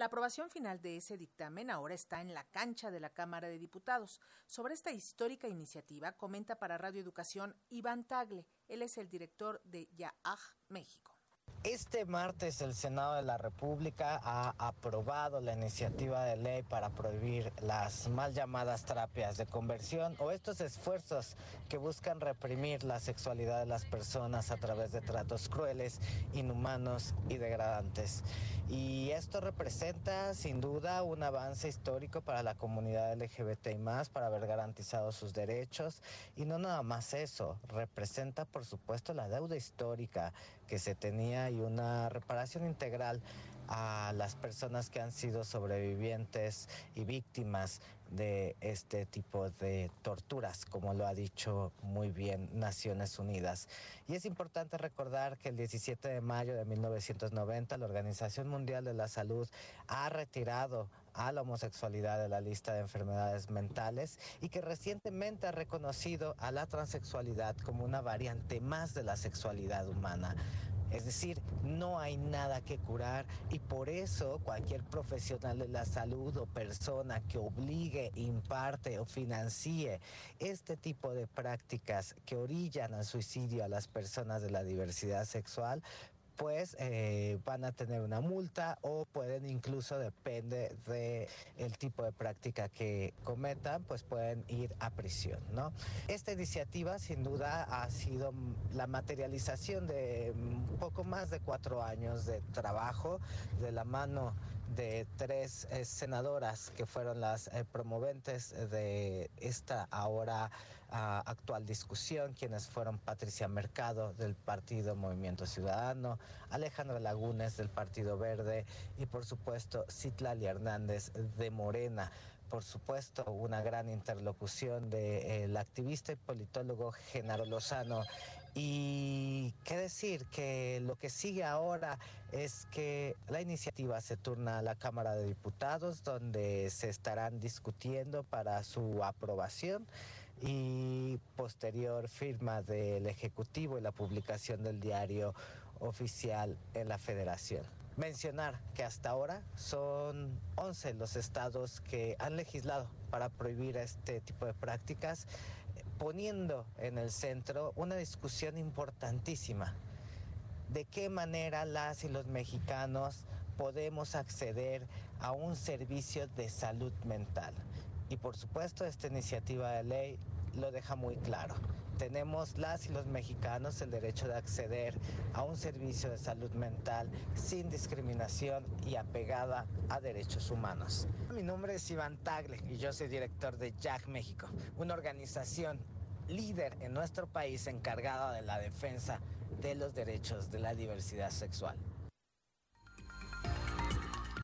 La aprobación final de ese dictamen ahora está en la cancha de la Cámara de Diputados. Sobre esta histórica iniciativa comenta para Radio Educación Iván Tagle. Él es el director de YAAJ México. Este martes el Senado de la República ha aprobado la iniciativa de ley para prohibir las mal llamadas terapias de conversión o estos esfuerzos que buscan reprimir la sexualidad de las personas a través de tratos crueles, inhumanos y degradantes. Y esto representa sin duda un avance histórico para la comunidad LGBT y más, para haber garantizado sus derechos. Y no nada más eso, representa por supuesto la deuda histórica que se tenía y una reparación integral a las personas que han sido sobrevivientes y víctimas de este tipo de torturas, como lo ha dicho muy bien Naciones Unidas. Y es importante recordar que el 17 de mayo de 1990 la Organización Mundial de la Salud ha retirado a la homosexualidad de la lista de enfermedades mentales y que recientemente ha reconocido a la transexualidad como una variante más de la sexualidad humana. Es decir, no hay nada que curar y por eso cualquier profesional de la salud o persona que obligue, imparte o financie este tipo de prácticas que orillan al suicidio a las personas de la diversidad sexual, pues eh, van a tener una multa o pueden incluso, depende del el tipo de práctica que cometan, pues pueden ir a prisión, ¿no? Esta iniciativa sin duda ha sido la materialización de poco más de cuatro años de trabajo de la mano de tres eh, senadoras que fueron las eh, promoventes de esta ahora ah, actual discusión, quienes fueron Patricia Mercado del Partido Movimiento Ciudadano, Alejandra Lagunes del Partido Verde y por supuesto Citlali Hernández de Morena por supuesto, una gran interlocución del activista y politólogo Genaro Lozano. Y qué decir, que lo que sigue ahora es que la iniciativa se turna a la Cámara de Diputados, donde se estarán discutiendo para su aprobación y posterior firma del Ejecutivo y la publicación del diario oficial en la Federación. Mencionar que hasta ahora son 11 los estados que han legislado para prohibir este tipo de prácticas, poniendo en el centro una discusión importantísima. ¿De qué manera las y los mexicanos podemos acceder a un servicio de salud mental? Y por supuesto esta iniciativa de ley lo deja muy claro. Tenemos las y los mexicanos el derecho de acceder a un servicio de salud mental sin discriminación y apegada a derechos humanos. Mi nombre es Iván Tagle y yo soy director de Jack México, una organización líder en nuestro país encargada de la defensa de los derechos de la diversidad sexual.